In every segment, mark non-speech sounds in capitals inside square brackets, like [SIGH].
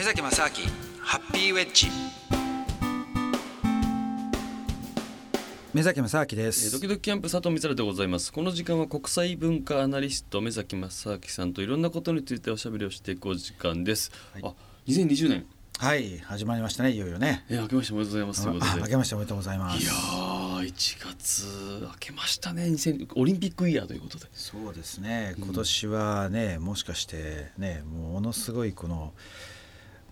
目崎正明ハッピーウェッジ。目崎正明でえーすドキドキキャンプ佐藤光でございます。この時間は国際文化アナリスト目崎正明さんといろんなことについておしゃべりをしていくお時間です、はい。あ2020年はい始まりましたねいよいよね。えー明けましておめでとうございます。明けましておめでとうございます。いやー1月明けましたね。2000オリンピックイヤーということで。そうですね。うん今年はね、もしかしてねものすごいこの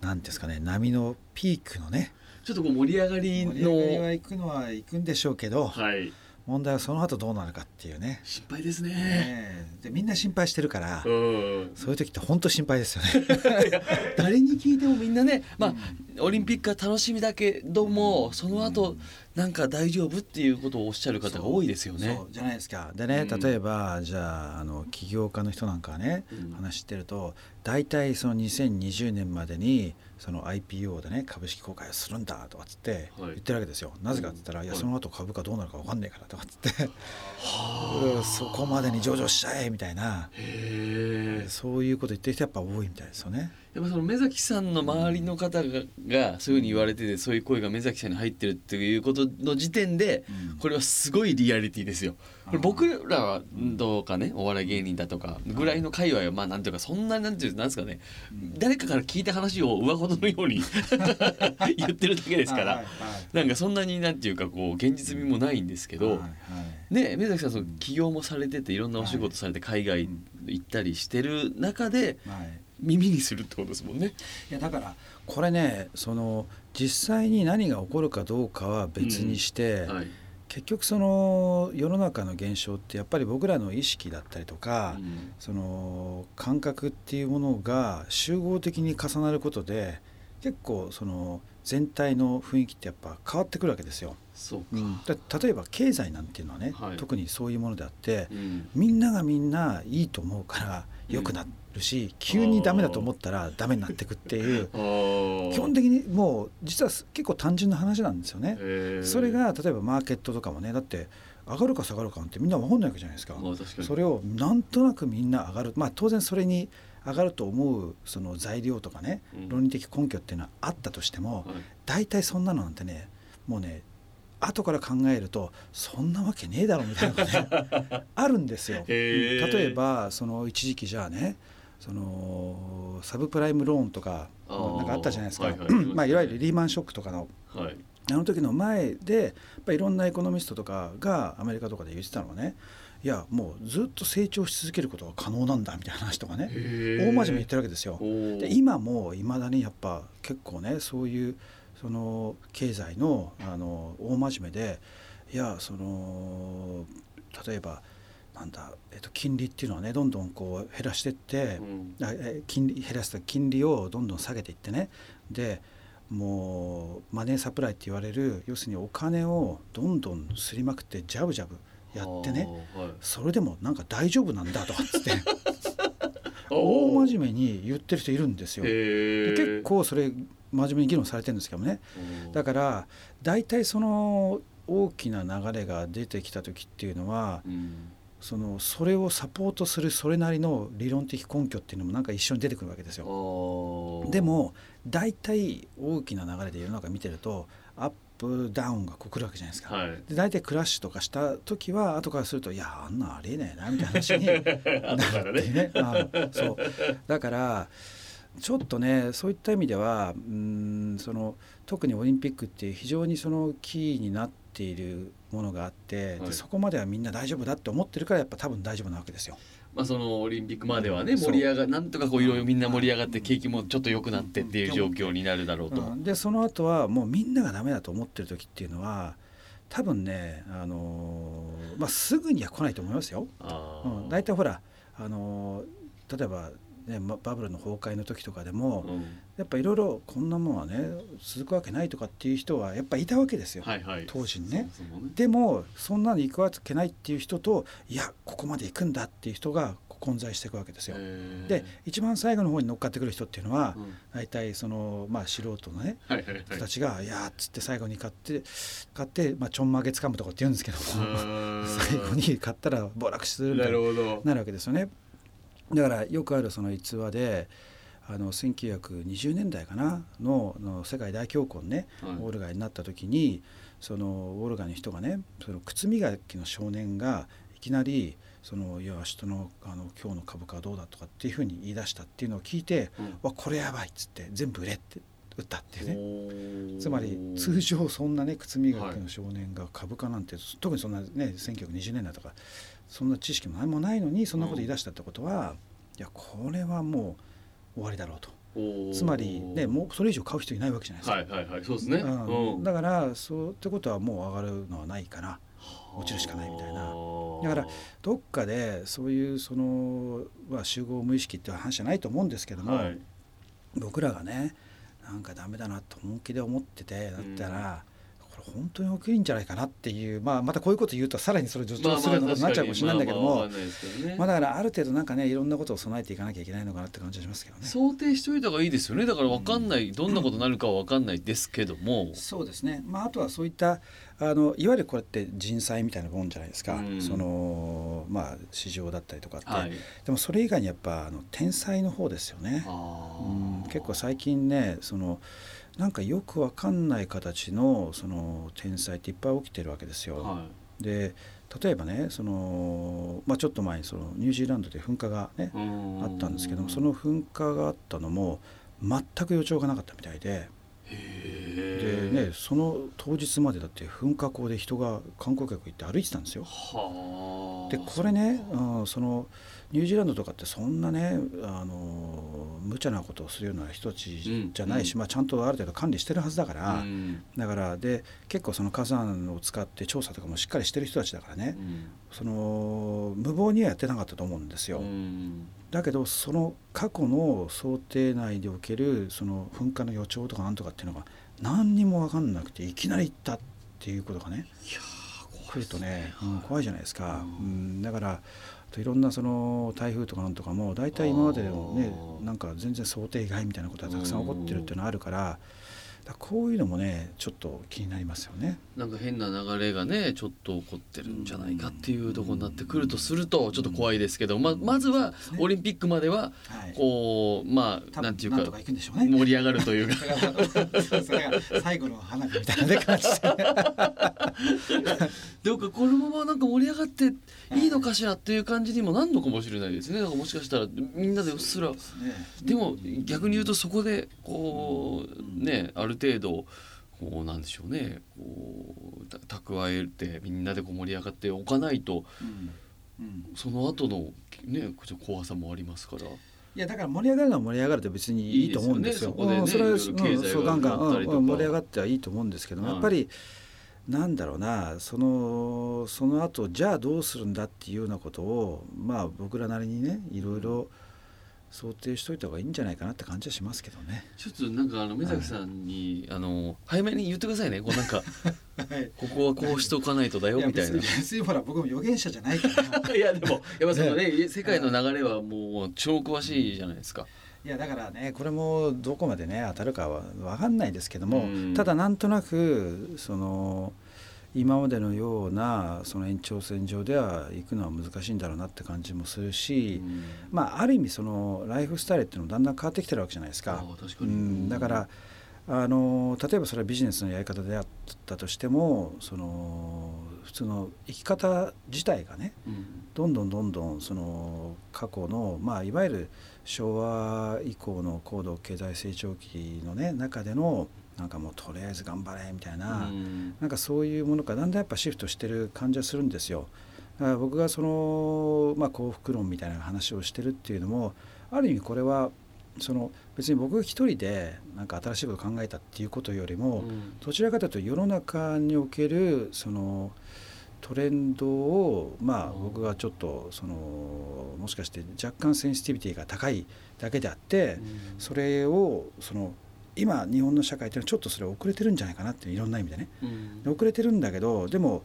なんですかね波のピークのね。ちょっとこう盛り上がり盛り上がりはの行くのは行くんでしょうけど、はい問題はその後どうなるかっていうね。心配ですね。ねでみんな心配してるから、うん。そういう時って本当心配ですよね。[LAUGHS] 誰に聞いてもみんなねまあオリンピックは楽しみだけどもその後なんか大丈夫っていうことをおっしゃる方が多いですよね。じゃないですか。でねうん。例えば、じゃああの起業家の人なんかはね、うん。話してると大体その2020年までにその IPO でね株式公開をするんだとかっつってはい。言ってるわけですよ、なぜかっつったら、いやはい。その後株価どうなるか分かんないからとかっつって、はうん [LAUGHS] そこまでに上場しちゃえみたいな。そういうこと言ってる人やっぱ多いみたいですよね。やっぱその目崎さんの周りの方ががそういうふうに言われててそういう声が目崎さんに入ってるっていうことの時点でうん。これはすごいリアリティですよ。これ僕らはどうかねお笑い芸人だとかぐらいの界隈はまあなんていうかそんななんていうなんですかね。誰かから聞いた話を上事のように [LAUGHS] 言ってるだけですから。はいはいなんかそんなになんていうかこう現実味もないんですけどはいはいね目崎さんその起業もされてていろんなお仕事されて海外行ったりしてる中ではい耳にするってことですもんね。いやだからこれねその実際に何が起こるかどうかは別にして、はい結局その世の中の現象ってやっぱり僕らの意識だったりとか、うんその感覚っていうものが集合的に重なることで結構その全体の雰囲気ってやっぱ変わってくるわけですよ。そうか、だ例えば経済なんていうのはね、はい。特にそういうものであってうん。みんながみんないいと思うから良くなるし、急にダメだと思ったらダメになっていくっていう。[LAUGHS] 基本的にもう実は結構単純な話なんですよね。それが例えばマーケットとかもねだって上がるか下がるかなんてみんな分かんないわけじゃないですか。かに。それをなんとなくみんな上がる。まあ当然それに上がると思うその材料とかね、うん。論理的根拠っていうのはあったとしても、はい。大体そんなのなんてねもうね後から考えるとそんなわけねえだろみたいなね [LAUGHS] あるんですよ。例えばその一時期じゃあねそのサブプライムローンとかなんかあったじゃないですか、はいはいまあ、いわゆるリーマンショックとかのはい。あの時の前でやっぱいろんなエコノミストとかがアメリカとかで言ってたのはねいやもうずっと成長し続けることが可能なんだみたいな話とかね大真面目に言ってるわけですよ。で今もいまだにやっぱ結構ねそういうその経済のあの大真面目でいやその例えばなんだ、えっと、金利っていうのはねどんどんこう減らしてって、うん。金利減らすと金利をどんどん下げていってね。でもうマネーサプライって言われる要するにお金をどんどんすりまくってジャブジャブやってね。はい。それでもなんか大丈夫なんだとかっつって。[LAUGHS] [LAUGHS] 大真面目に言ってる人いるんですよ。で結構それ真面目に議論されてるんですけどもね。うん。だから大体その大きな流れが出てきた時っていうのはうん。そのそれをサポートするそれなりの理論的根拠っていうのもなんか一緒に出てくるわけですあよ。ー。でも大体大きな流れで世の中見てるとアップダウンがこう来るわけじゃないですか。はい。で大体クラッシュとかした時は後からするといやあんなんありえねえなみたいな話に [LAUGHS] なるってね。あそう。だからちょっとねそういった意味ではうーんその特にオリンピックって非常にそのキーになっているものがあって、はい。でそこまではみんな大丈夫だって思ってるからやっぱ多分大丈夫なわけですよ。まあそのオリンピックまではね盛り上がなんとかこういろいろみんな盛り上がって景気もちょっと良くなってっていう状況になるだろうと。うん。でその後はもうみんながダメだと思ってる時っていうのは多分ね、あのーまあ、すぐには来ないと思いますよ。うん、大体ほら、あのー例えば、ね、まバブルの崩壊の時とかでも、うん。やっぱいろいろこんなものはね続くわけないとかっていう人はやっぱいたわけですよ、はいはい。当時にね。ねでもそんなの行くわけないっていう人といやここまで行くんだっていう人が混在していくわけですよ。で一番最後の方に乗っかってくる人っていうのは、うん。大体その、まあ、素人のねはいはいはい。人たちが「いや」っつって最後に買って買って、まあ、ちょんまげつかむとかって言うんですけどもうん。[LAUGHS] 最後に買ったら暴落するみたないなるほど。なるわけですよね。だからよくあるその逸話であの1920年代かなのの世界大恐慌ね、はい。ウォルガイになった時にそのウォルガイの人がねその靴磨きの少年がいきなりそのいや明日のあの今日の株価はどうだとかっていうふうに言い出したっていうのを聞いて、うん。わこれやばいっつって全部売れって売ったっていうね。つまり通常そんなね靴磨きの少年が株価なんて、特にそんなね1920年代とかそんな知識も何もないのにそんなこと言い出したってことは、いやこれはもう終わりだろうと。つまりねもうそれ以上買う人いないわけじゃないですか。はいはいはいそうですね。うん。うん。だからそうってことはもう上がるのはないから落ちるしかないみたいな。だからどっかでそういうその、まあ、集合無意識っていう話じゃないと思うんですけども、はい。僕らがねなんかダメだなと本気で思っててだったら、これ本当に起きるんじゃないかなっていう、まあ、またこういうこと言うとさらにそれ助長するようなことになっちゃうかもしれないんだけども、まあだからある程度なんかねいろんなことを備えていかなきゃいけないのかなって感じがしますけどね。想定しといた方がいいですよね。だから分かんない、どんなことになるかは分かんないですけども、そうですね、まあ、あとはそういったあのいわゆるこれって人災みたいなもんじゃないですか、うん。そのまあ市場だったりとかって、はい。でもそれ以外にやっぱあの天才の方ですよね。結構最近ねそのなんかよくわかんない形のその天才っていっぱい起きてるわけですよ。はで例えばねその、まあ、ちょっと前にそのニュージーランドで噴火がねあったんですけどもその噴火があったのも全く予兆がなかったみたいで。へで、ね、その当日までだって噴火口で人が観光客行って歩いてたんですよ。はあ。でこれね、うん、そのニュージーランドとかってそんなねあの無茶なことをするような人たちじゃないし、うん。まあ、ちゃんとある程度管理してるはずだから、うん。だからで結構その火山を使って調査とかもしっかりしてる人たちだからね、その無謀にはやってなかったと思うんですよ。うん。だけどその過去の想定内でおけるその噴火の予兆とかなんとかっていうのが何にも分かんなくていきなり行ったっていうことがねいやー来るとね、うん怖いじゃないですか、ううんん、だからいろんなその台風とかなんとかも大体今までのねなんか全然想定外みたいなことがたくさん起こってるっていうのがあるからこういうのもねちょっと気になりますよね。なんか変な流れがねちょっと起こってるんじゃないかっていうところになってくるとするとちょっと怖いですけどままずはオリンピックまでははい。こうまあなんていうか。盛り上がるというか。[LAUGHS] 最後の花火みたいなね感じで [LAUGHS] でもこのままなんか盛り上がっていいのかしらっていう感じにもなんのかもしれないですね。もしかしたらみんなでうっすら。でも逆に言うとそこでこうねある程度こうなんでしょうね。こうた蓄えてみんなでこう盛り上がっておかないとうん。うん。その後のね怖さもありますから。いやだから盛り上がるのは盛り上がるって別にいいと思うんですよ。いいですよね。うんそれは、そこでねいろいろ経済がうんそうガンガン、盛り上がってはいいと思うんですけども、はいやっぱりなんだろうなそのその後じゃあどうするんだっていうようなことをまあ僕らなりにねいろいろ想定しといた方がいいんじゃないかなって感じはしますけどね。ちょっとなんかあの目崎さんに、あの早めに言ってくださいねこうなんかはいここはこうしとかないとだよみたいな。別に別にほら僕も預言者じゃないから。[LAUGHS] いやでもやっぱそのね世界の流れはもう超詳しいじゃないですか。いやだからねこれもどこまでね当たるかは分かんないですけども、うん。ただなんとなくその今までのようなその延長線上では行くのは難しいんだろうなって感じもするし、まあある意味そのライフスタイルっていうのもだんだん変わってきてるわけじゃないですか。かに、ん、だからあの例えばそれはビジネスのやり方であったとしてもその普通の生き方自体がねうん。どんどんどんどんその過去の、まあ、いわゆる昭和以降の高度経済成長期の、ね、中でのなんかもうとりあえず頑張れみたいな、うんなんかそういうものがだんだんやっぱシフトしてる感じはするんですよ。だから僕がその、まあ、幸福論みたいな話をしてるっていうのもある意味これはその別に僕が一人でなんか新しいことを考えたっていうことよりも、うんどちらかというと世の中におけるそのトレンドをまあうん僕がちょっとそのもしかして若干センシティビティが高いだけであってそれをその今日本の社会っていうのはちょっとそれ遅れてるんじゃないかなっていろんな意味でね。遅れてるんだけどでも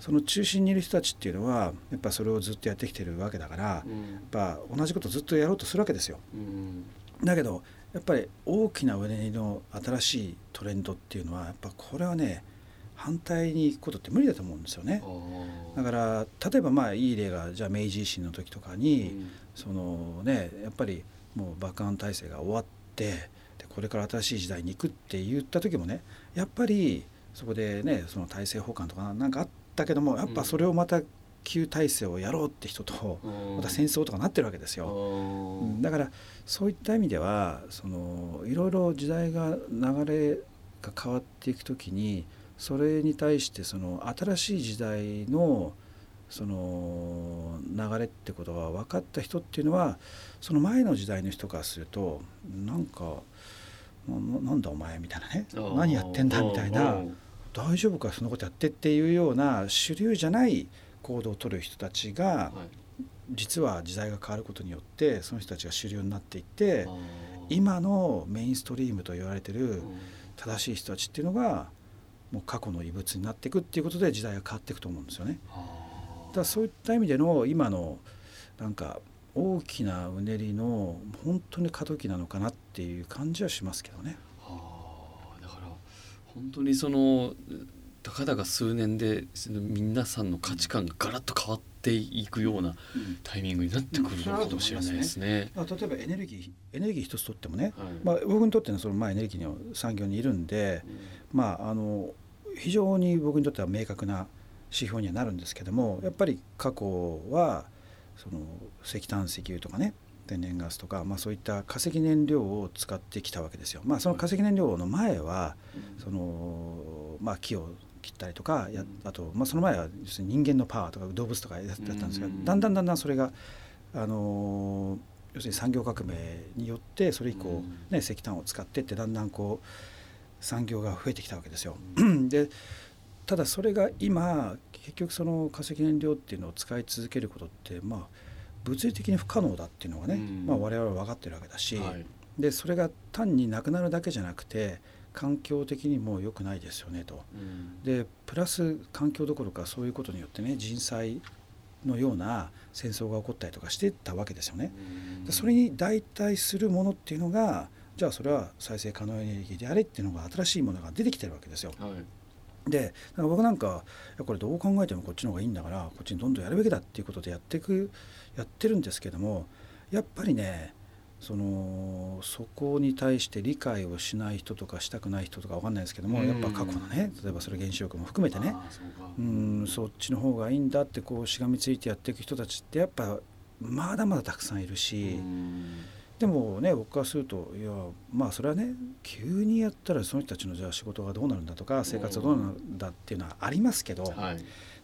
その中心にいる人たちっていうのはやっぱそれをずっとやってきてるわけだからやっうんぱ同じことずっとやろうとするわけですよ。うん。だけどやっぱり大きなうねりの新しいトレンドっていうのはやっぱこれはね反対に行くことって無理だと思うんですよね。あ。だから例えばまあいい例がじゃあ明治維新の時とかーに、うん。そのねやっぱりもう爆弾体制が終わってでこれから新しい時代に行くって言った時もねやっぱりそこでねその体制補完とかなんかあったけどもやっぱそれをまた旧体制をやろうって人とまた戦争とかなってるわけですよ。だからそういった意味ではそのいろいろ時代が流れが変わっていく時にそれに対してその新しい時代のその流れってことが分かった人っていうのはその前の時代の人からするとなんか「なんだお前」みたいなね「何やってんだ」みたいな「大丈夫かそんなことやって」っていうような主流じゃない行動をとる人たちが、実は時代が変わることによってその人たちが主流になっていって今のメインストリームと言われてる正しい人たちっていうのがもう過去の遺物になっていくっていうことで時代が変わっていくと思うんですよね。だからそういった意味での今のなんか大きなうねりの本当に過渡期なのかなっていう感じはしますけどね。はあ、だから本当にそのたかだか数年で皆さんの価値観がガラッと変わっていくようなタイミングになってくるのかもしれないですね。うん、例えばエネルギーエネルギー一つとってもね、はい、まあ、僕にとってのそのまあエネルギーの産業にいるんで、うん、まああの非常に僕にとっては明確な指標にはなるんですけどもやっぱり過去はその石炭石油とかね天然ガスとか、まあ、そういった化石燃料を使ってきたわけですよ。まあ、その化石燃料の前は、そのまあ、木を切ったりとかやあと、まあ、その前は人間のパワーとか動物とかやったんですが、だんだんだんだんそれが、あの要するに産業革命によってそれ以降、ね、石炭を使ってってだんだんこう産業が増えてきたわけですよ。[CLEARS THROAT] でただそれが今結局その化石燃料っていうのを使い続けることってまあ物理的に不可能だっていうのがね、うん、まあ、我々は分かってるわけだし、はい、でそれが単になくなるだけじゃなくて環境的にも良くないですよねと。うん、でプラス環境どころかそういうことによってね人災のような戦争が起こったりとかしてたわけですよね。うん、それに代替するものっていうのがじゃあそれは再生可能エネルギーであれっていうのが新しいものが出てきてるわけですよ。はいで僕なんかこれどう考えてもこっちの方がいいんだからこっちにどんどんやるべきだっていうことでやっていくやってるんですけどもやっぱりねそのそこに対して理解をしない人とかしたくない人とか分かんないですけどもやっぱ過去のね例えばそれ原子力も含めてねうんそっちの方がいいんだってこうしがみついてやっていく人たちってやっぱまだまだたくさんいるし。でもね僕からするといやまあそれはね急にやったらその人たちのじゃあ仕事がどうなるんだとか生活はどうなるんだっていうのはありますけど、はい、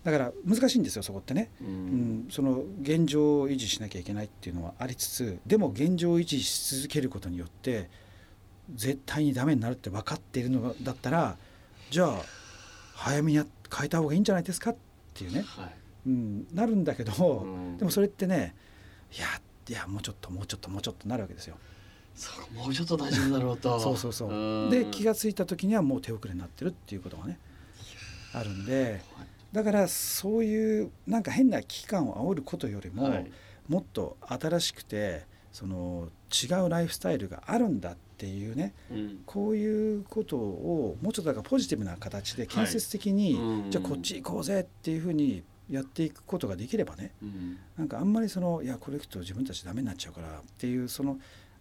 だから難しいんですよそこってね、うん、うん、その現状を維持しなきゃいけないっていうのはありつつでも現状を維持し続けることによって絶対にダメになるって分かっているのだったらじゃあ早めに変えた方がいいんじゃないですかっていうね、はい、うん、なるんだけど、うん、でもそれってねいやいやもうちょっともうちょっともうちょっとなるわけですよ。そうもうちょっと大丈夫だろうと。[LAUGHS] そうそうそう。で気が付いた時にはもう手遅れになってるっていうことがねあるんでだからそういうなんか変な危機感を煽ることよりも、はい、もっと新しくてその違うライフスタイルがあるんだっていうね、うん、こういうことをもうちょっとだからポジティブな形で建設的に、はい、じゃあこっち行こうぜっていうふうにやっていくことができればね、うん、なんかあんまりそのいやこれいくと自分たちダメになっちゃうからっていうその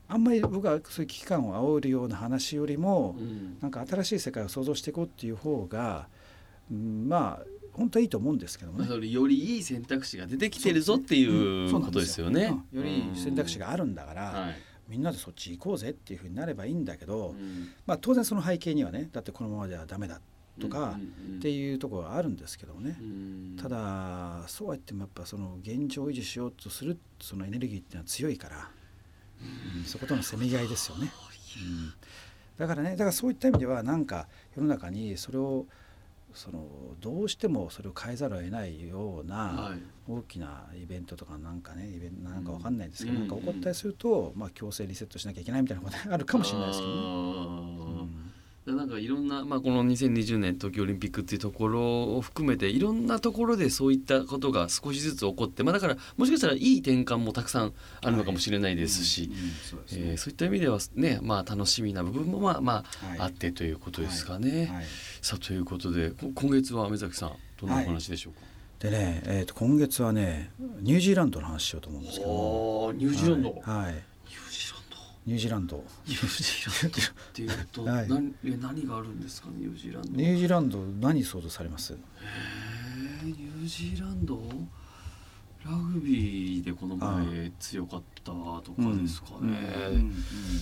あんまり僕はそういう危機感を煽るような話よりも、うん、なんか新しい世界を創造していこうっていう方が、うん、まあ本当はいいと思うんですけどもね。よりいい選択肢が出てきてるぞっていうことですよね。よりいい選択肢があるんだから、はい、みんなでそっち行こうぜっていうふうになればいいんだけど、まあ当然その背景にはねだってこのままではダメだとかっていうところがあるんですけどもね、ただそうは言ってもやっぱその現状維持しようとするそのエネルギーっていうのは強いから、うん、そことのせめぎ合いですよね、うん、だからねだからそういった意味ではなんか世の中にそれをそのどうしてもそれを変えざるを得ないような大きなイベントとかなんかねイベントなんかわかんないですけど、なんか起こったりすると、まあ、強制リセットしなきゃいけないみたいなことあるかもしれないですけどね。うんなんかいろんな、まあ、この2020年東京オリンピックっていうところを含めていろんなところでそういったことが少しずつ起こって、まあ、だからもしかしたらいい転換もたくさんあるのかもしれないですしそういった意味ではね、まあ、楽しみな部分もまあ、まあ、あってということですかね。はい。はい、さあということで今月は目崎さんどんなお話でしょうか、でね、えー、と今月はねニュージーランドの話しようと思うんですけど。ニュージーランド、はい、ニュージーランド。ニュージーランドっていうと、[LAUGHS] はい。何え何があるんですかねニュージーランド。ニュージーランド何想像されます？へえニュージーランド？ラグビーでこの前強かったとかですかね、うん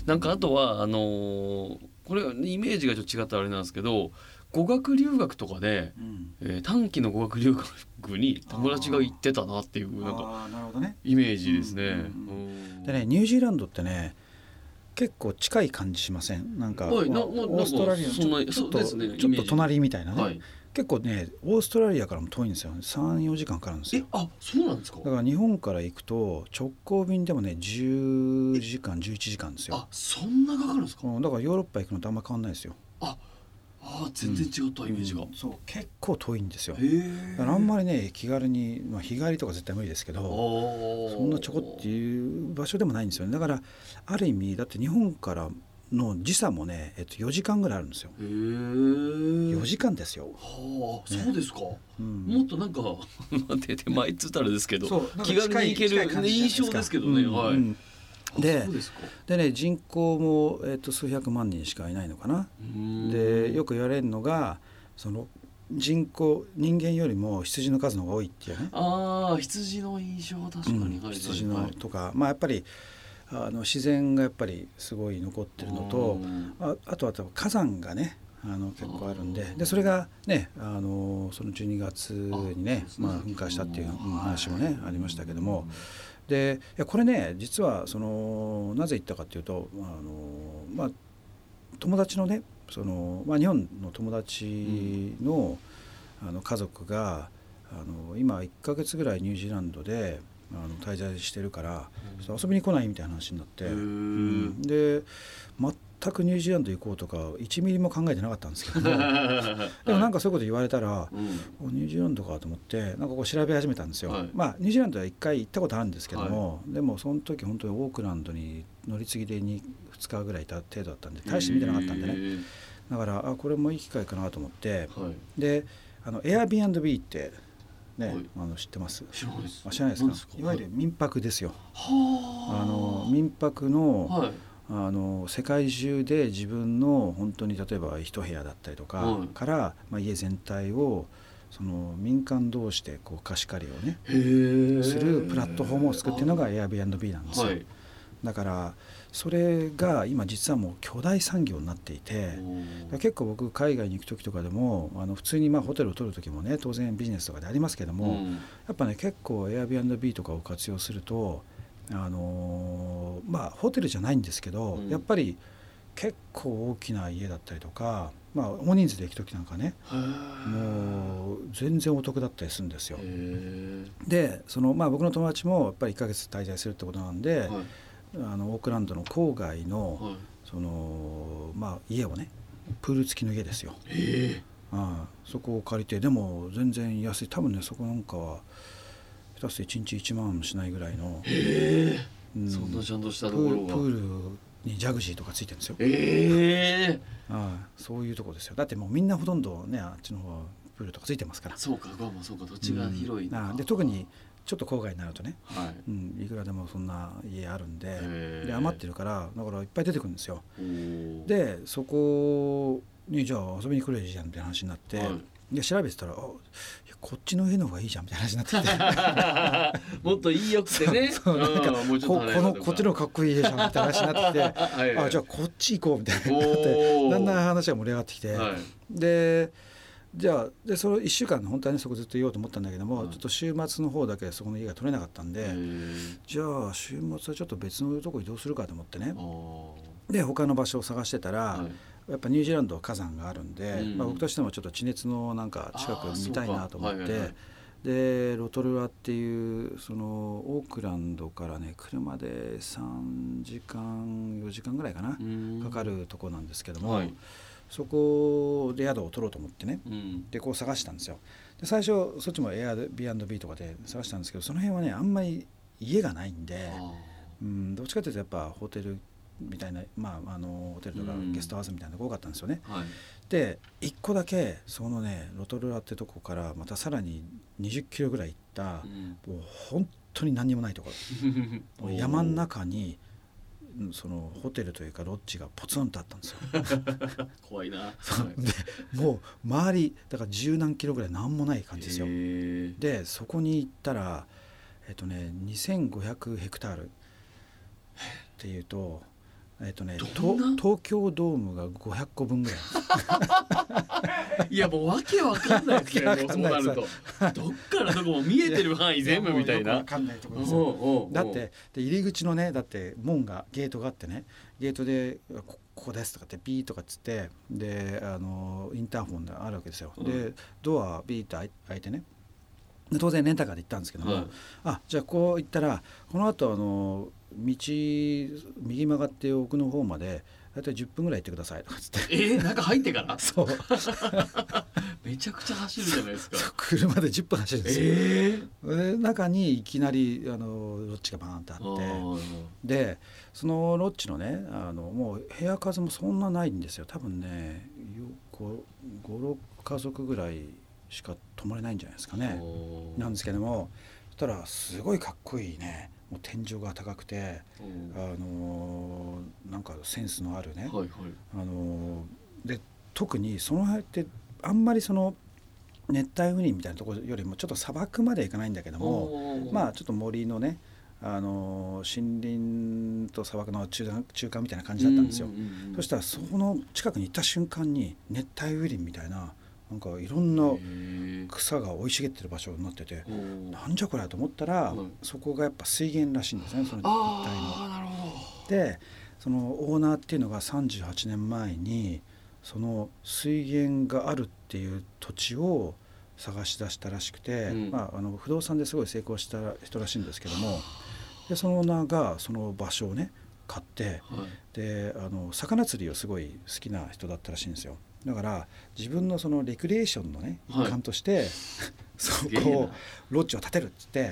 なんかあとはあのーこれイメージがちょっと違ったらあれなんですけど語学留学とかで、うん。えー短期の語学留学に友達が行ってたなっていうなんかああなるほどね。イメージですね。うん。うん。でねニュージーランドってね結構近い感じしません？なんか、オーストラリアのちょっとそうですねちょっと隣みたいなね、はい。結構ねオーストラリアからも遠いんですよ34時間かかるんですよ。えあそうなんですか？だ。から日本から行くと直行便でもね10時間11時間ですよ。あそんなかかるんですか？うんだからヨーロッパ行くのとあんま変わんないですよ。ああ全然違ったイメージが。うんそう結構遠いんですよへえ。だからあんまりね気軽に、まあ、日帰りとか絶対無理ですけどそそんなちょこっていう場所でもないんですよねだからある意味だって日本からの時差もね、えっと、4時間ぐらいあるんですよへえ。4時間ですよ、はあそうですか。うんもっとなんか手手前っつったらですけどそう気軽に行ける印象ですけどね。うんはい。うんあででね人口も、えっと、数百万人しかいないのかな。でよく言われるのがその人口人間よりも羊の数の方が多いっていうね、ああ羊の印象は確かに、うん羊のはいとか、まあやっぱりあの自然がやっぱりすごい残ってるのとうん。ああとは多分火山がねあの結構あるんで。でそれがねあのその12月にねね。まあ、噴火したっていうはい。話もねありましたけども。でいやこれね実はそのなぜ言ったかっていうとあの、まあ、友達のねその、まあ、日本の友達の,、あの家族があの今1ヶ月ぐらいニュージーランドであの滞在してるから、ちょっと遊びに来ないみたいな話になって、で全くニュージーランド行こうとか1ミリも考えてなかったんですけども。[LAUGHS] でもなんかそういうこと言われたら、うん。おニュージーランドかと思ってなんかこう調べ始めたんですよ、はい。まあニュージーランドは1回行ったことあるんですけども、でもその時本当にオークランドに乗り継ぎで 2, 2日ぐらいいた程度だったんで大して見てなかったんでね。だからあこれもいい機会かなと思ってはい。であの Airbnb ってね、はい。あの知ってます？知らないです。あ知らないですか？すか？い。わゆる民泊ですよ、はあの民泊の,、はいあの世界中で自分の本当に例えば一部屋だったりとかはい。から、まあ、家全体をその民間同士でこう貸し借りをねするプラットフォームを作ってるのが Airbnb なんですよ、はい。だからそれが今実はもう巨大産業になっていて結構僕海外に行く時とかでもあの普通にまあホテルを取る時もね当然ビジネスとかでありますけども、うん。やっぱね結構 Airbnb とかを活用するとあのーまあホテルじゃないんですけど、うん。やっぱり結構大きな家だったりとか、まあ、大人数で行く時なんかねもう全然お得だったりするんですよ。でその、まあ、僕の友達もやっぱり1ヶ月滞在するってことなんで、はい。あのオークランドの郊外の,、はい。そのまあ、家をねプール付きの家ですよ。ああそこを借りてでも全然安い。多分ねそこなんかは下手すると1日1万もしないぐらいの、うんそんなちゃんとしたプところが。プールにジャグジーとかついてるんですよ、ええ。ああそういうとこですよ。だってもうみんなほとんどねあっちの方はプールとかついてますから。そうかまあそうか土地が広いうん。あで特にちょっと郊外になるとね、はい。うん、いくらでもそんな家あるんでで余ってるからだからいっぱい出てくるんですよ。でそこにじゃあ遊びに来ればいいじゃんみたいな話になって、はい。で調べてたらあこっちの家の方がいいじゃんみたいな話になってきて。[LAUGHS] もっといいよくてね。[LAUGHS] このこっちの方がかっこいい家じゃんみたいな話になってきて。[LAUGHS] はいはい。あじゃあこっち行こうみたいにな。ってだんだん話が盛り上がってきて、はい。でじゃあでその1週間本当はねそこずっといようと思ったんだけども、はい。ちょっと週末の方だけそこの家が取れなかったんで、じゃあ週末はちょっと別のとこ移動するかと思ってね。で他の場所を探してたら、はいやっぱニュージーランドは火山があるんで、うん。まあ、僕としてもちょっと地熱のなんか近く見たいなと思って、はいはいはい。でロトルアっていうそのオークランドからね車で3時間4時間ぐらいかな、うん。かかるとこなんですけども、はい。そこで宿を取ろうと思ってねうん。でこう探したんですよ。で最初そっちも Airbnb とかで探したんですけどその辺はねあんまり家がないんで、あうん、どっちかというとやっぱホテルみたいな、まあ、あのホテルとかうん。ゲストハウスみたいなのが多かったんですよね。ーはい。で1個だけそのねロトルアってとこからまたさらに20キロぐらい行ったうん。もう本当に何にもないところ。[LAUGHS] 山の中にそのホテルというかロッジがポツンとあったんですよ。[LAUGHS] 怖いな、はい。でもう周りだから十何キロぐらい何もない感じですよ。でそこに行ったらえっとね2500ヘクタール。っていうとえっとね東京ドームが500個分ぐらい。[LAUGHS] いやもうわけわかんないです。ねそうなると。わどっからどこも見えてる範囲全部みたいな。やもうよくわかんないところですよ。だってで入り口のねだって門がゲートがあってね。ゲートで「こここです」とかってピーとかっつってであのインターホンがあるわけですよ、うん。でドアビーって開いてね。で当然レンタカーで行ったんですけども、はいあじゃあこう行ったらこの後あの道右曲がって奥の方まで大体10分ぐらい行ってください。とかっつって。えー、中入ってから？[LAUGHS] そう。[LAUGHS] めちゃくちゃ走るじゃないですか。車で10分走るんですよ、ええで中にいきなりあのロッジがバーンってあー、って。あでそのロッジのねあのもう部屋数もそんなないんですよ。多分ね56家族ぐらいしか泊まれないんじゃないですかー。ねなんですけどもそしたらすごいかっこいいねもう天井が高くてあのーなんかセンスのあるね、はいはい。あのーで特にその辺ってあんまりその熱帯雨林みたいなところよりもちょっと砂漠まで行かないんだけどもまあちょっと森のねあのー森林と砂漠の中間中間みたいな感じだったんですよ。そしたらそこの近くに行った瞬間に熱帯雨林みたいななんかいろんなな草が生い茂ってる場所になっててなんじゃこれと思ったら、はい。そこがやっぱ水源らしいんですねその一帯の。でそのオーナーっていうのが38年前にその水源があるっていう土地を探し出したらしくて、うん。まあ、あの不動産ですごい成功した人らしいんですけどもでそのオーナーがその場所をね買ってどはい。であの魚釣りをすごい好きな人だったらしいんですよだから自分のそのレクリエーションのねはい。一環として、[LAUGHS] そすげえこをな。ロッジを建てるっつって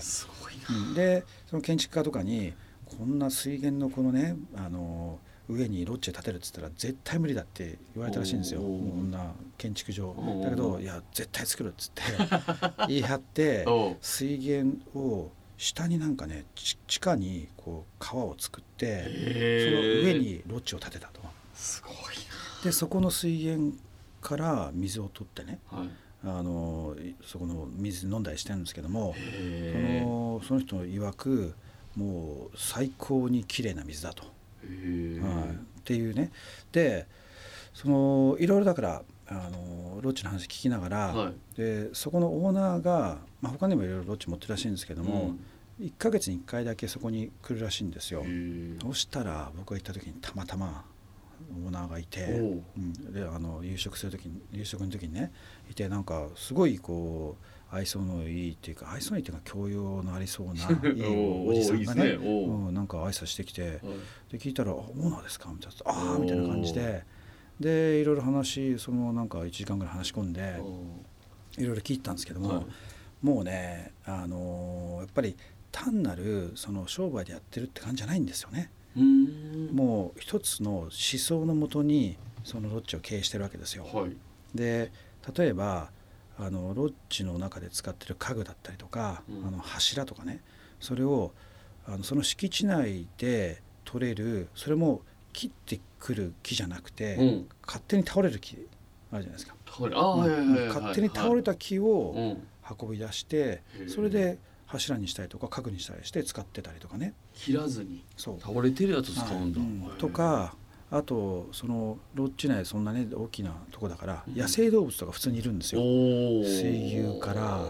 でその建築家とかにこんな水源のこのねあの上にロッジを建てるっつったら絶対無理だって言われたらしいんですよ。こんな建築上。だけどいや絶対作るっつって [LAUGHS] 言い張って水源を下になんかねち地下にこう川を作ってその上にロッジを建てたと。すごいでそこの水源から水を取ってねなはい。あのいそこの水飲んだりしてるんですけどもそへのその人の曰くもう最高に綺麗な水だと、えはい、っていうね。でそのいろいろだからあのロッジの話聞きながら、はい。でそこのオーナーが、まあ、他にもいろいろロッジ持ってるらしいんですけども、1ヶ月に1回だけそこに来るらしいんですよ。へそしたら僕が行った時にたまたまオーナーがいて、おう。うん、であの夕食する時に夕食の時にねいてなんかすごいこう愛想のいいっていうか愛想のいいっていうか教養のありそうな [LAUGHS] いいおじさんがねね。おう。うん、なんか挨拶してきてはい。で聞いたら「あオーナーですか?」みたいな「ああ」みたいな感じで。でいろいろ話そのなんか1時間ぐらい話し込んでおいろいろ聞いたんですけども、はい。もうね、あのーやっぱり単なるその商売でやってるって感じじゃないんですよね。もう一つの思想のもとにそのロッジを経営してるわけですよ。はい。で例えばあのロッジの中で使ってる家具だったりとか、うん。あの柱とかねそれをあのその敷地内で取れるそれも切ってくる木じゃなくて、うん。勝手に倒れる木あるじゃないですか。勝手に倒れた木うをん。運び出して、それで柱にしたりとか家具にしたりして使ってたりとかね。切らずに。そう。倒れてるやつ使うんだ。はい。うんとかあとそのロッジ内そんなね大きなとこだから、うん。野生動物とか普通にいるんですよ。おお水牛から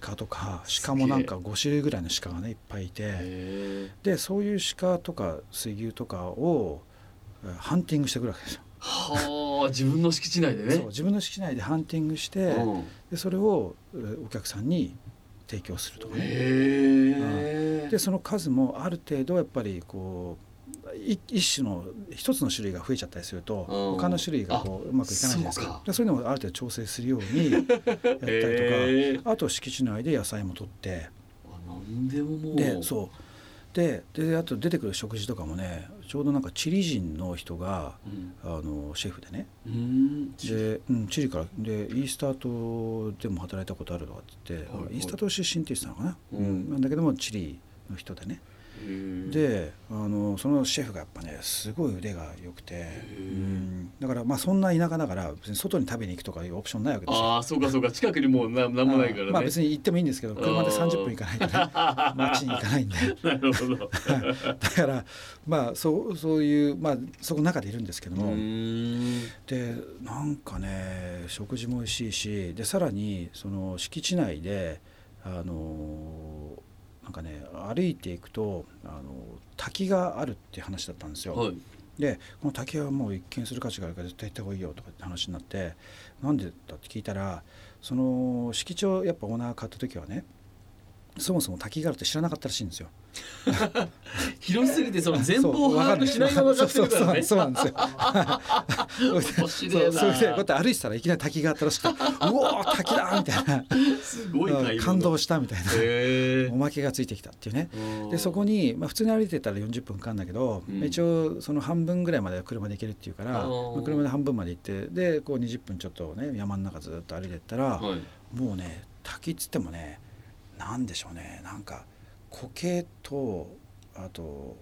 鹿とか鹿もなんか5種類ぐらいの鹿がねいっぱいいえてでそういう鹿とか水牛とかをえハンティングしてくるわけですよ。はあ自分の敷地内でね。そう自分の敷地内でハンティングしてうん。でそれをえお客さんに提供するとかね。でその数もある程度やっぱりこうい一種の一つの種類が増えちゃったりするとうん。他の種類がこううまくいかないじゃないですか。そういうのをある程度調整するようにやったりとか、あと敷地内で野菜も取って。でそう。でであと出てくる食事とかもねちょうどなんかチリ人の人がうん。あのシェフでね。うん。で、うん、チリから。でイースター島でも働いたことあるとかって言って、はいイースター島出身って言ってたのかな、うん。なんだけどもチリの人でねであのそのシェフがやっぱねすごい腕が良くてうん。だからまあそんな田舎だから別に外に食べに行くとかいうオプションないわけですよ。ああそうかそうか。近くにもうななんもないからね。まあ別に行ってもいいんですけど車で30分行かないとね街に行かないんで。[LAUGHS] なるほど。[LAUGHS] だからまあそうそういうまあそこの中でいるんですけども。でなんかね食事も美味しいしでさらにその敷地内であのなんかね歩いていくとあの滝があるって話だったんですよ。はいでこの滝はもう一見する価値があるから絶対行った方がいいよとかって話になってなんでだって聞いたらその敷地をやっぱオーナーが買った時はねそもそも滝があるって知らなかったらしいんですよ。[LAUGHS] 広すぎてその前方を把握しないまま買ってるからね。そうなんですよ。面白いな。そでこうやって歩いてたらいきなり滝があったらしくて「[LAUGHS] うおー滝だ!」みたいな。すごい感動したみたいな。へおまけがついてきたっていうね。えでそこに、まあ、普通に歩いてたら40分かかるんだけど、うん。一応その半分ぐらいまでは車で行けるっていうから、まあ車で半分まで行ってでこう20分ちょっとね山の中ずっと歩いてったら、はい。もうね滝っつってもねなんでしょうね。なんか苔とあと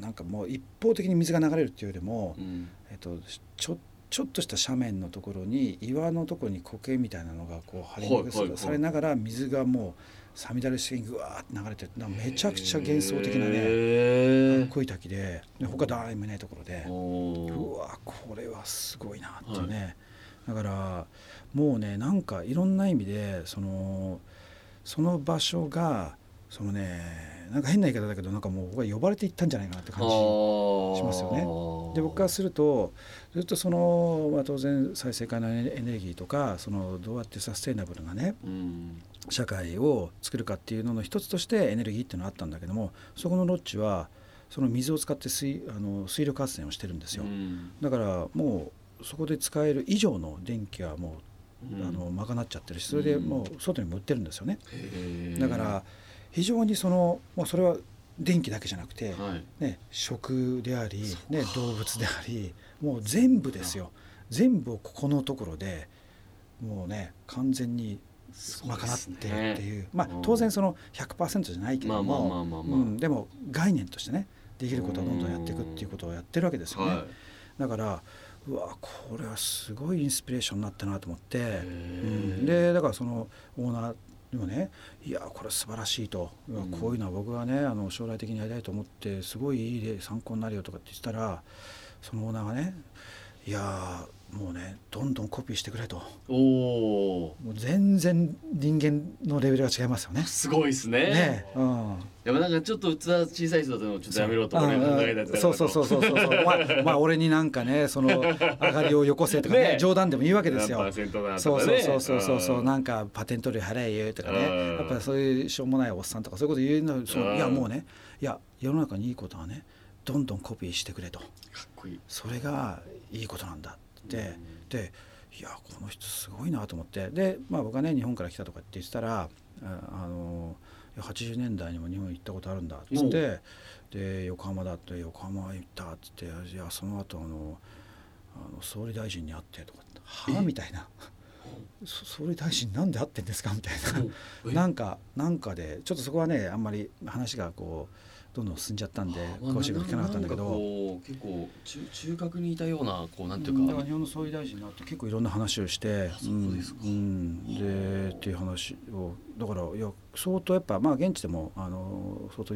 なんかもう一方的に水が流れるっていうよりも、うん。えっと、ちょちょっとした斜面のところに岩のところに苔みたいなのがこう張り巡はいはいはい。されながら水がもうさみだれ式にぐわーって流れてなめちゃくちゃ幻想的なねへ濃い滝でで他誰もいないところでうわこれはすごいなっていうね、だからもうねなんかいろんな意味でそのその場所がそのねなんか変な言い方だけどなんかもう僕は呼ばれていったんじゃないかなって感じしますよね。で僕からするとずっとその、まあ、当然再生可能エネルギーとかそのどうやってサステイナブルなねうん。社会を作るかっていうのの一つとしてエネルギーっていうのがあったんだけどもそこのロッジはその水を使って水あの水力発電をしてるんですよ、うん。だからもうそこで使える以上の電気はもう、うん。あの賄っちゃってるしそれでもう外にも売ってるんですよね、だから非常にそのもうそれは電気だけじゃなくて、はい。ね、食であり、ね、動物でありもう全部ですよ。全部をここのところでもうね完全に賄ってるっていう。まあ当然その100%じゃないけどまあまあまもでも概念としてねできることをどんどんやっていくっていうことをやってるわけですよね。はだからうわこれはすごいインスピレーションになったなと思って、うん、でだからそのオーナーにもね「いやこれ素晴らしいと」うん。こういうのは僕はねあの将来的にやりたいと思ってすごいいい例参考になるよ」とかって言ってたらそのオーナーがね「いやもうねどんどんコピーしてくれ」と。いおおもう全然人間のレベルが違いますよね。すごいですね。ねえ、うん。やっぱなんかちょっと器小さい人だとちょっとやめろと考えたそうそうそうそうそう。そう。まあまあ俺になんかねその上がりをよこせとかねね。冗談でもいいわけですよ。そうそうそうそうそうそううん。なんかパテント料払えよとかね。うん。やっぱりそういうしょうもないおっさんとかそういうこと言うのそううん。いやもうねいや世の中にいいことはねどんどんコピーしてくれと。かっこいい。それがいいことなんだ。ってでいやこの人すごいなと思って。でまあ僕はね日本から来たとかって言ってたらああのいや80年代にも日本行ったことあるんだっつってで横浜だって横浜行ったっつっていやその後あのあの総理大臣に会ってとかってはあみたいな。そ総理大臣なんで会ってんですかみたいな。なんかなんかでちょっとそこはねあんまり話がこうどんどん進んじゃったんで詳しく聞かなかったんだけど。結構中中核にいたようなこうなんていうか。日本の総理大臣になって結構いろんな話をしてそうですか。うんうん。でっていう話を。だからいや相当やっぱまあ現地でもあの相当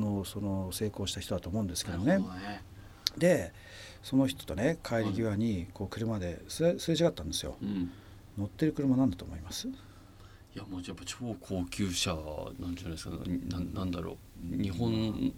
のその成功した人だと思うんですけどね。どね。でその人とね帰り際にこう車ですれすれ違ったんですよ。うん。乗ってる車なんだと思います？いやもうやっぱ超高級車なんじゃないですか。ななんだろう日本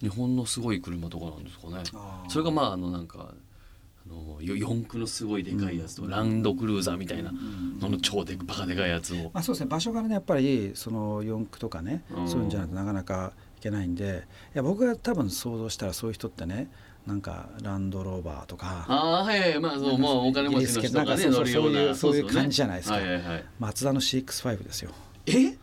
日本のすごい車とかなんですかね。それがまああのなんかあのよ四駆のすごいでかいやつと、ランドクルーザーみたいなのの超でバカでかいやつを。まあ、そうですね。場所からねやっぱりその四駆とかね、うん。そういうんじゃないとなかなかいけないんでいや僕が多分想像したらそういう人ってねなんかランドローバーとかああはいはいまあそうまあお金持ちの人がね乗るようなそういう感じじゃないですか。はいはいはい。マツダの CX5 ですよ。え？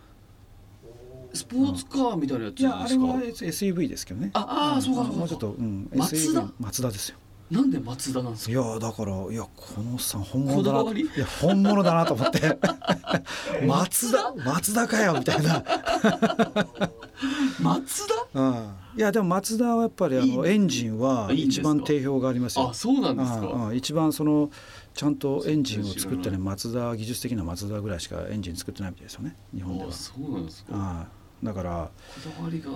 スポーツカーみたいなやついやあれは SUV ですけどね。ああーそうかそうかもうちょっと、うん、マツダ SUV マツダですよ。なんで松田なんですいかやだからいやこのさん本物だないや本物だなと思って。[LAUGHS] 松田？松田かよみたいな。マツダうん、いやでもマツダはやっぱりあのいいエンジンは一番定評がありますよ。あそうなんですか。うんうん。一番そのちゃんとエンジンを作ってねマツダ技術的なマツダぐらいしかエンジン作ってないみたいですよね日本では。あそうなんですか。こああだからだわりが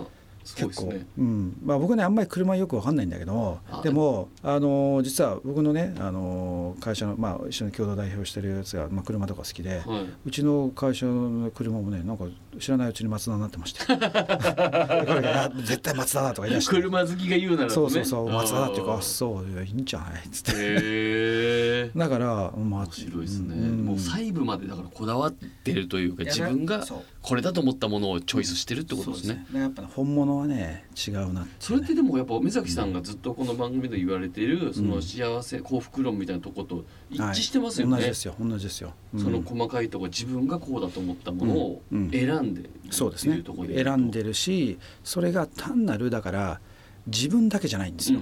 結構、すね。うん。まあ、僕ねあんまり車よくわかんないんだけどあでもあの実は僕のねあの会社の、まあ、一緒に共同代表してるやつが、まあ、車とか好きで、はうちの会社の車もねなんか知らないうちにマツダになってまして。[LAUGHS] これがあ絶対マツダだとか言い出いして。車好きが言うならそうそうそうマツダだっていうかあへそういやいいんじゃない？っつって。え [LAUGHS] だからまあ面白いですね、ん。もう細部までだからこだわってるというか自分がそうこれだと思ったものをチョイスしてるってことですね。そうやっぱね本物はね違うなってそれってでもやっぱ目崎さんがずっとこの番組で言われているその幸せ幸福論みたいなとこと一致してますよね。はい、同じですよ。同じですよ、うん。その細かいところ自分がこうだと思ったものを選んでそうですね。選んでるしそれが単なるだから自分だけじゃないんですよ、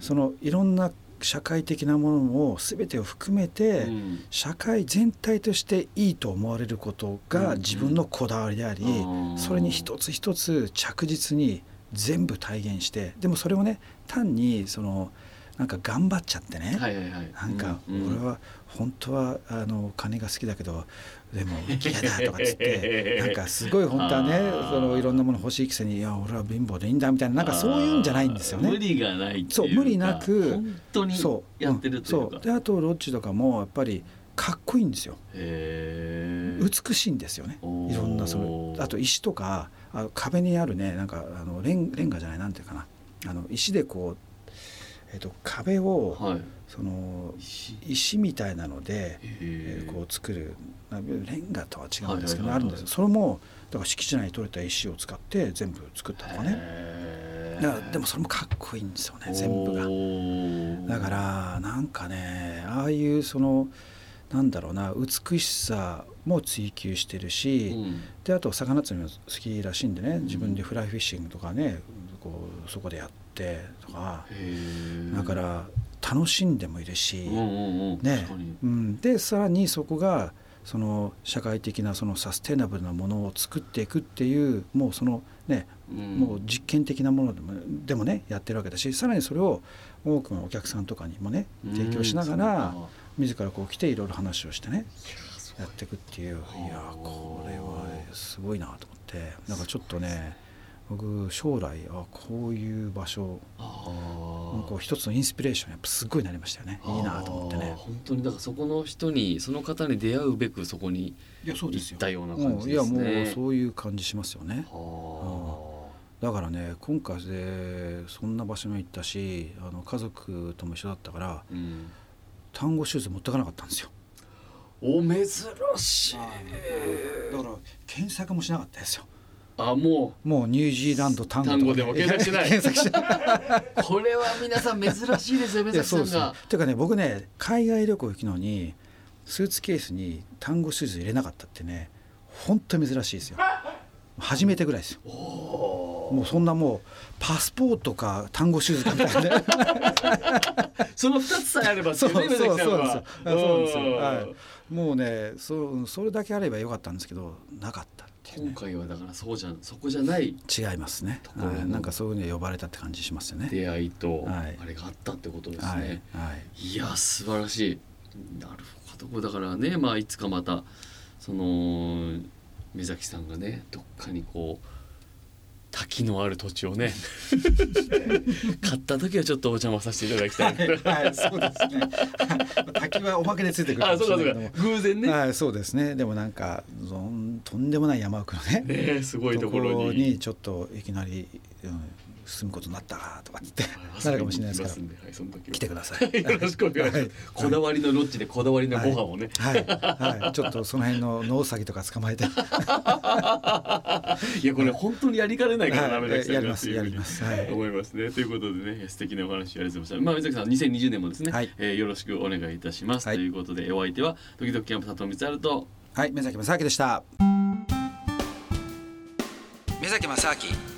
そのいろんな社会的なものを全てを含めて、うん。社会全体としていいと思われることが自分のこだわりであり、うん。それに一つ一つ着実に全部体現してでもそれをね単にそのなんか頑張っちゃってね、はいはいはい。なんか俺は本当はあの金が好きだけどでも [LAUGHS] 嫌だとかっつってなんかすごい本当はねそのいろんなもの欲しいくせにいや俺は貧乏でいいんだみたいななんかそういうんじゃないんですよね。無理がないっていうかそう無理なく本当にそうやってるというか。んそう。であとロッチとかもやっぱりかっこいいんですよ。美しいんですよね。いろんなそのあと石とかあ壁にあるねなんかあのレンレンガじゃないなんていうかな。あの石でこう、えっと壁をはい。その石？石みたいなので、へえーこう作るなレンガとは違うんですけど、あるんですよ。それもだから敷地内に取れた石を使って全部作ったとかね。ねだからでもそれもかっこいいんですよね全部が。がだからなんかねああいうそのなんだろうな美しさも追求してるし、であと魚釣りも好きらしいんでね自分でフライフィッシングとかねこうそこでやってとかだから楽しんでもいるし、ね。うん、でさらにそこがその社会的なそのサステナブルなものを作っていくっていうもうそのね、うん。もう実験的なものでもでもねやってるわけだしさらにそれを多くのお客さんとかにもね提供しながら自らこう来ていろいろ話をしてねやっていくっていう。いやこれはすごいなと思って。なんかちょっとね僕将来あこういう場所あこう一つのインスピレーションやっぱすごいなりましたよね。いいなと思ってね。本当にだからそこの人にその方に出会うべくそこにいやそ行ったような感じですね。もうそういう感じしますよね。はだからね今回でそんな場所に行ったしあの家族とも一緒だったからあうん。単語シューズ持ってかなかったんですよ。お珍しい。だから検索もしなかったですよあももうニュージーランド単語でも検索してない。これは皆さん珍しいですよ目いや崎さんが。ていうかね僕ね海外旅行行くのにスーツケースに単語シューズ入れなかったってね本当に珍しいですよ。初めてぐらいですよ。もうそんなもうパスポートか単語シューズかみたいなね。その二つさえあればそうそうそうそうなんですよ。うんはい。もうねそうそれだけあればよかったんですけどなかった今ね回はだからそうじゃんそこじゃない違いますね。なんかそういうふうに呼ばれたって感じしますよね。出会いとはい。あれがあったってことですはい。ね。はい。いや素晴らしい。なるほど。だからねまあいつかまたその目崎さんがねどっかにこう滝のある土地をね [LAUGHS] 買った時はちょっとお邪魔させていただきたい。はい、そうですね。滝はおまけでついてくるかあそうかそうか。偶然ね。はい、そうですね。でもなんか、とんでもない山奥のね。ねすごいところ。にちょっといきなり、うん、住むことになったとかってなるかもしれないですからはいその時は来てください。[LAUGHS] よろしくお願いします。はいこだわりのロッジでこだわりのご飯をね。はい、はい、ちょっとその辺のノウサギとか捕まえて。[LAUGHS] いやこれ本当にやりかねないからな、はい目崎さんがやりますやりますはい思いますね。ということでね素敵なお話ありがとうございました。まあ目崎さん2020年もですね、はいえーよろしくお願いいたします。はいということでお相手は時々キャンプ佐藤光晴とはい、目崎正明でした。目崎正明、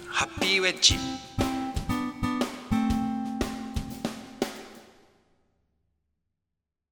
ハッピーウェッジ。